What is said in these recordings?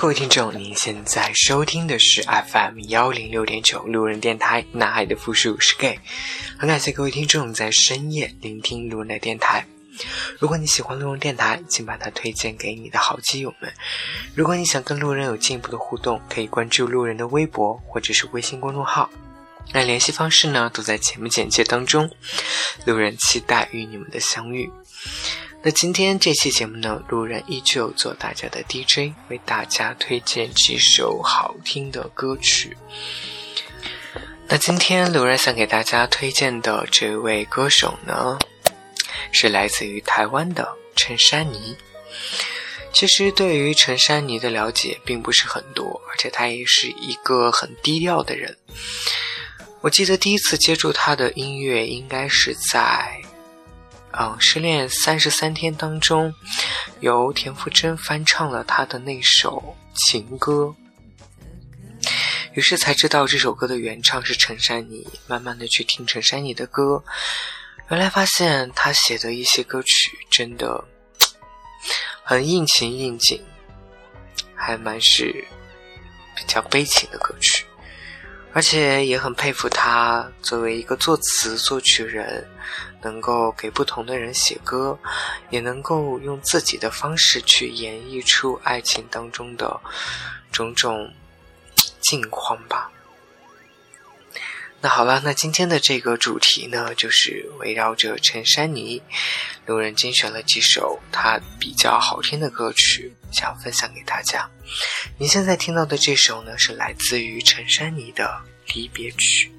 各位听众，您现在收听的是 FM 幺零六点九路人电台，男孩的复数是 gay。很感谢各位听众在深夜聆听路人的电台。如果你喜欢路人电台，请把它推荐给你的好基友们。如果你想跟路人有进一步的互动，可以关注路人的微博或者是微信公众号。那联系方式呢，都在节目简介当中。路人期待与你们的相遇。那今天这期节目呢，路人依旧做大家的 DJ，为大家推荐几首好听的歌曲。那今天路人想给大家推荐的这位歌手呢，是来自于台湾的陈珊妮。其实对于陈珊妮的了解并不是很多，而且她也是一个很低调的人。我记得第一次接触她的音乐，应该是在。嗯，《失恋三十三天》当中，由田馥甄翻唱了他的那首情歌，于是才知道这首歌的原唱是陈珊妮。慢慢的去听陈珊妮的歌，原来发现他写的一些歌曲真的很应情应景，还蛮是比较悲情的歌曲。而且也很佩服他作为一个作词作曲人，能够给不同的人写歌，也能够用自己的方式去演绎出爱情当中的种种 境况吧。那好了，那今天的这个主题呢，就是围绕着陈珊妮，路人精选了几首她比较好听的歌曲，想分享给大家。您现在听到的这首呢，是来自于陈珊妮的《离别曲》。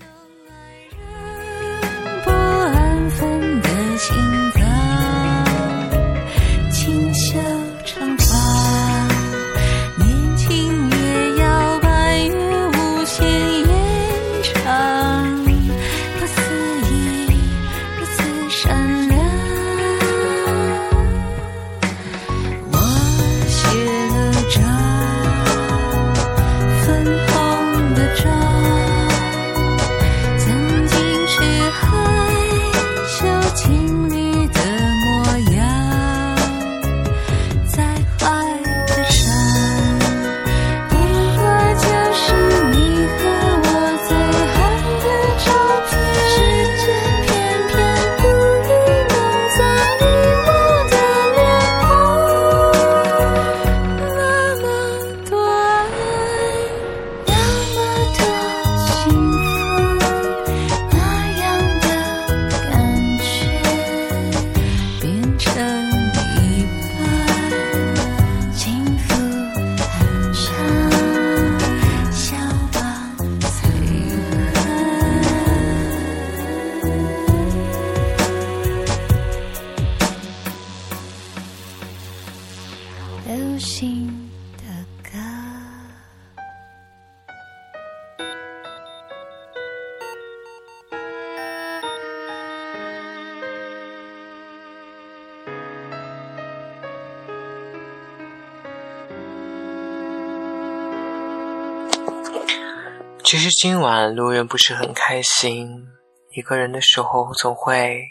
其实今晚路人不是很开心，一个人的时候总会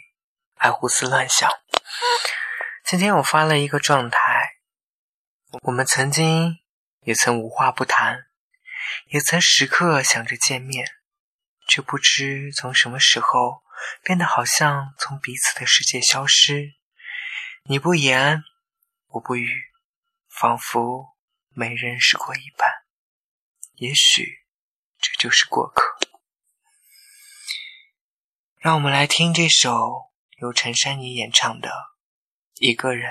爱胡思乱想。今天我发了一个状态，我们曾经也曾无话不谈，也曾时刻想着见面，却不知从什么时候变得好像从彼此的世界消失。你不言，我不语，仿佛没认识过一般。也许这就是过客。让我们来听这首由陈珊妮演唱的《一个人》。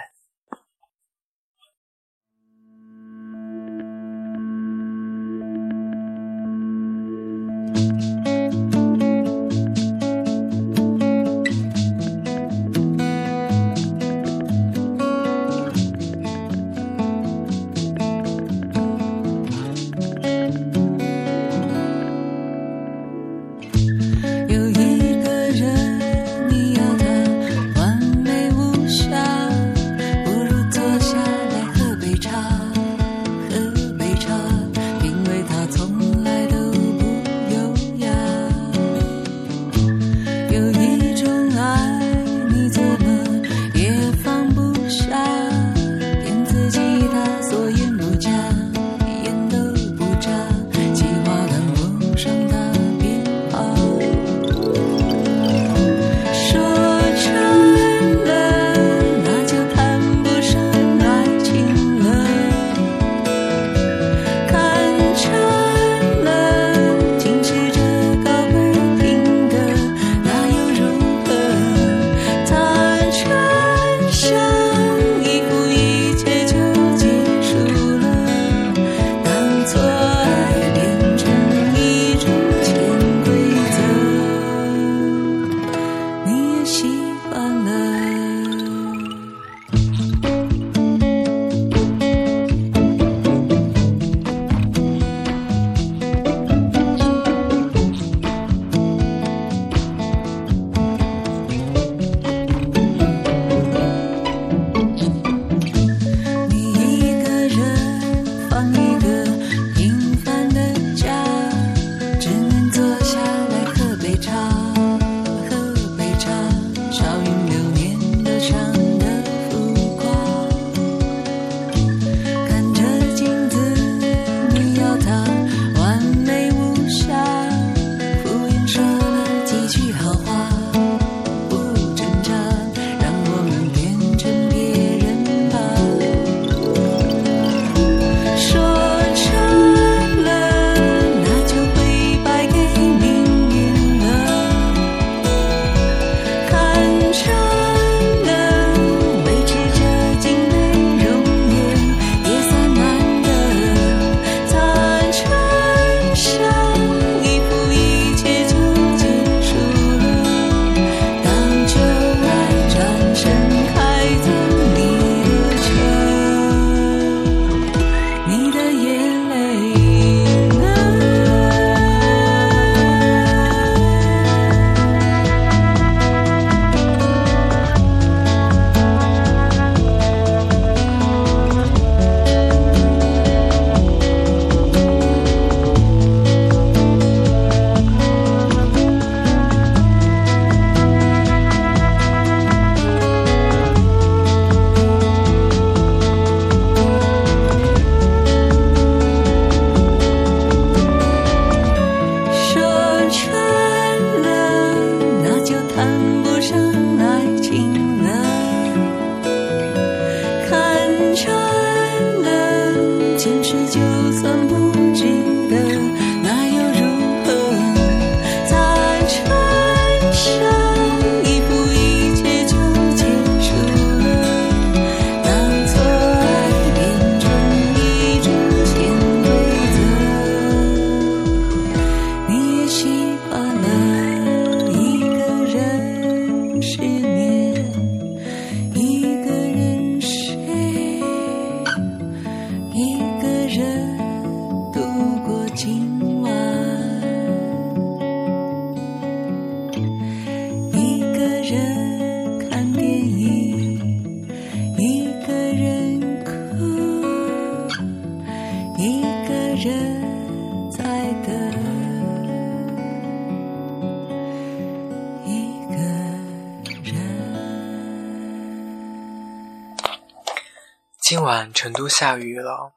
成都下雨了，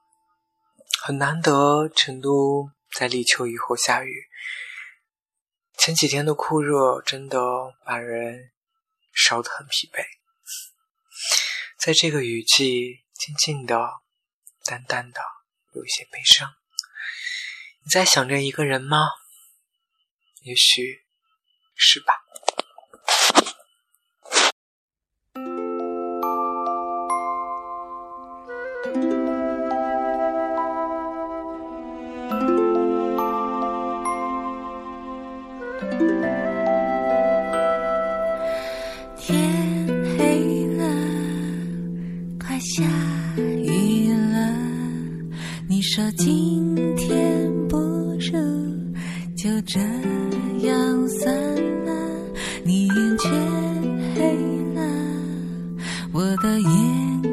很难得，成都在立秋以后下雨。前几天的酷热真的把人烧得很疲惫。在这个雨季，静静的、淡淡的，有一些悲伤。你在想着一个人吗？也许是吧。说今天不如就这样算了。你眼圈黑了，我的眼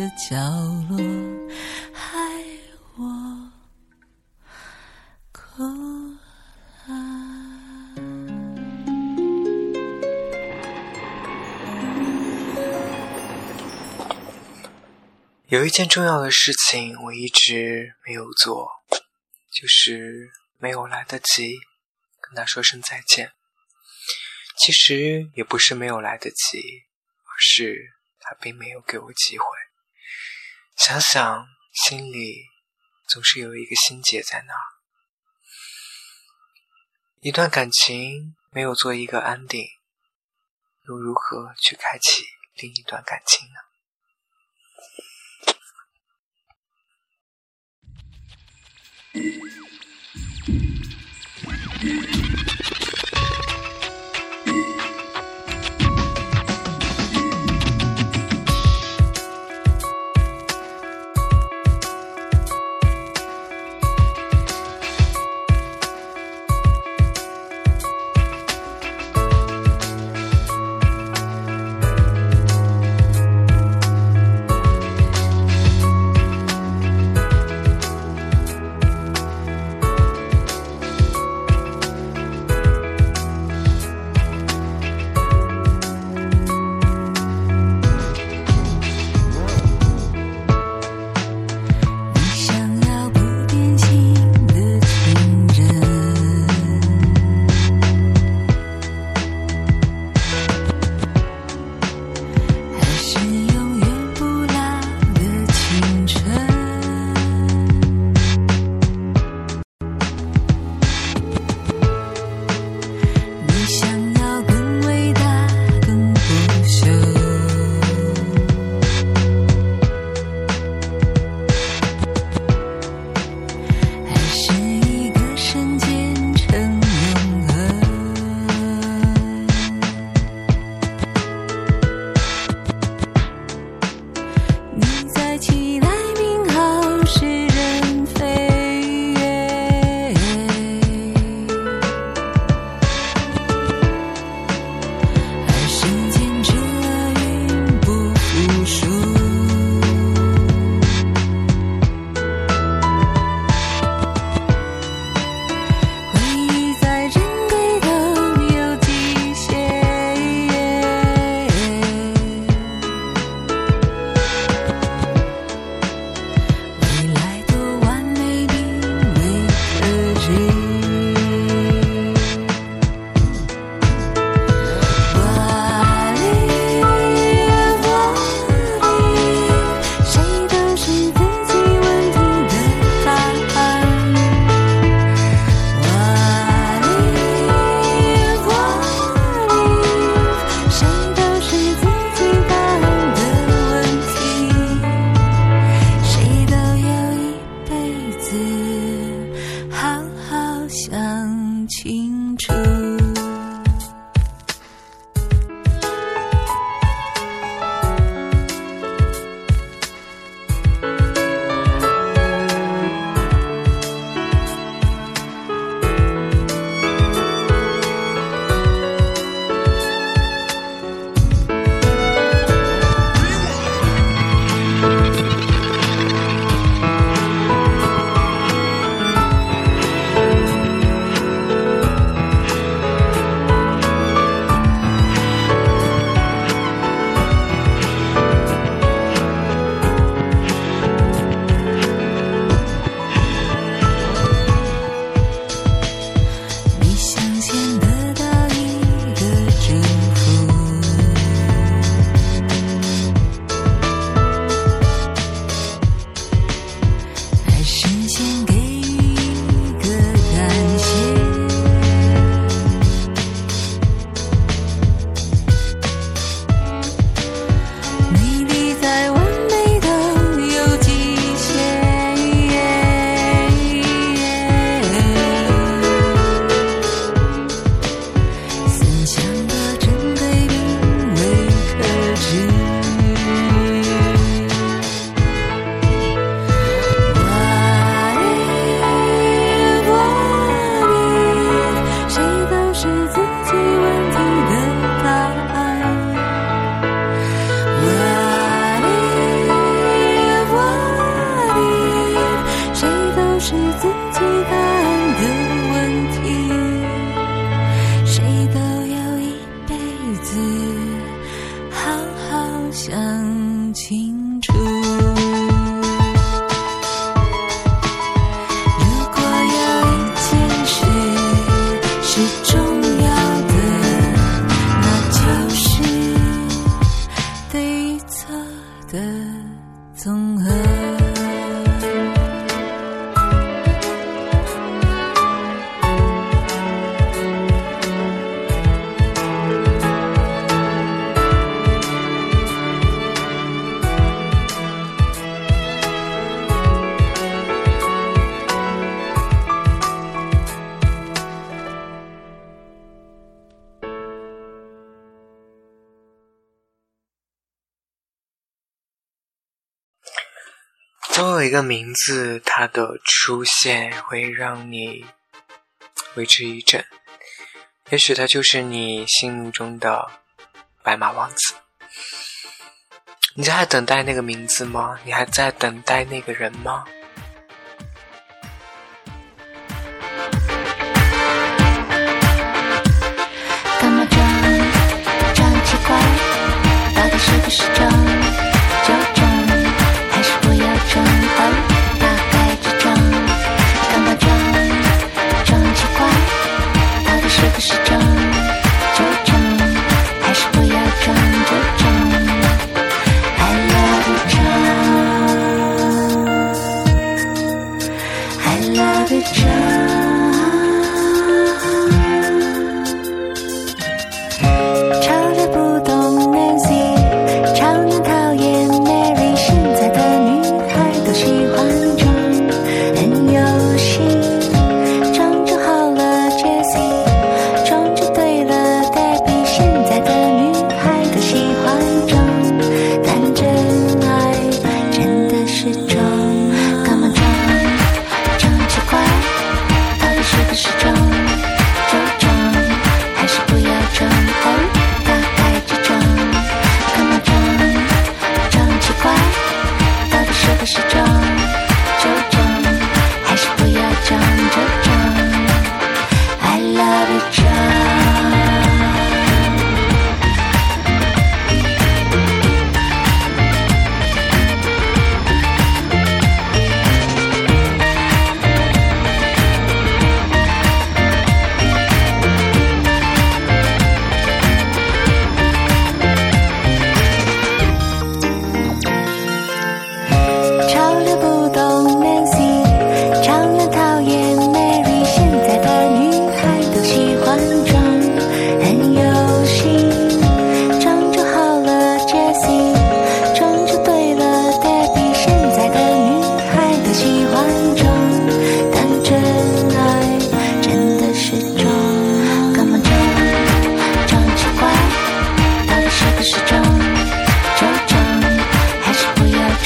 个角落，害我。有一件重要的事情我一直没有做，就是没有来得及跟他说声再见。其实也不是没有来得及，而是他并没有给我机会。想想心里总是有一个心结在那儿。一段感情没有做一个安定，又如何去开启另一段感情呢？一个名字，它的出现会让你为之一振。也许他就是你心目中的白马王子。你在等待那个名字吗？你还在等待那个人吗？干嘛装？装奇怪？到底是不是装？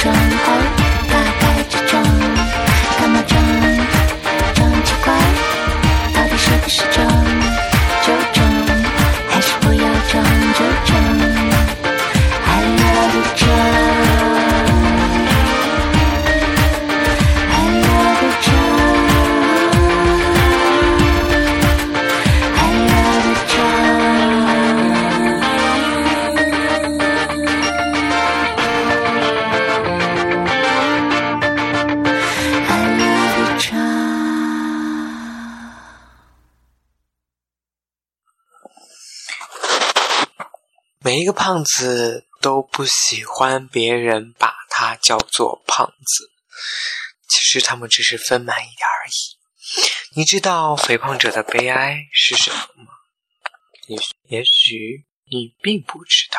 不每一个胖子都不喜欢别人把他叫做胖子，其实他们只是丰满一点而已。你知道肥胖者的悲哀是什么吗？也许也许你并不知道。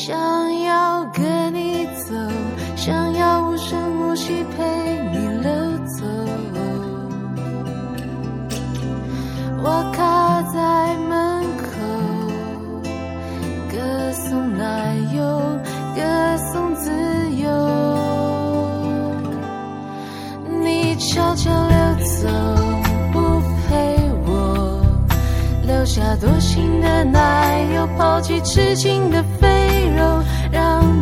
想要跟你走，想要无声无息陪你溜走。我卡在门口，歌颂奶油，歌颂自由。你悄悄溜走，不陪我，留下多情的奶油，抛弃痴情的飞，让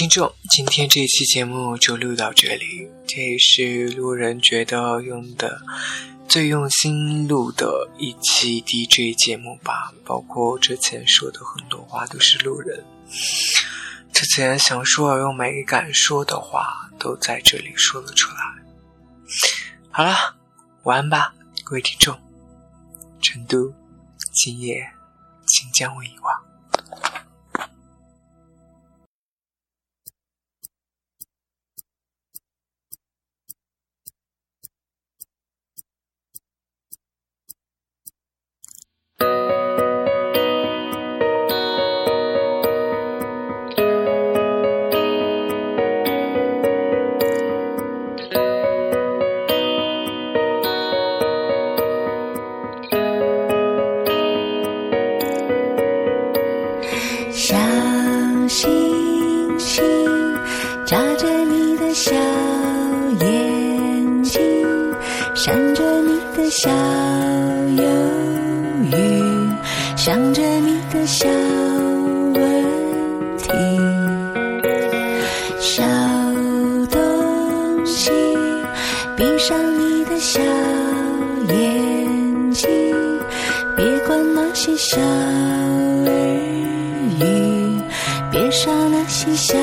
听众，今天这期节目就录到这里。这也是路人觉得用的最用心录的一期 DJ 节目吧。包括之前说的很多话都是路人之前想说而又没敢说的话，都在这里说了出来。好了，晚安吧，各位听众。成都，今夜，请将我遗忘。想着你的小问题。小东西，闭上你的小眼睛，别管那些小耳语，别傻了心小。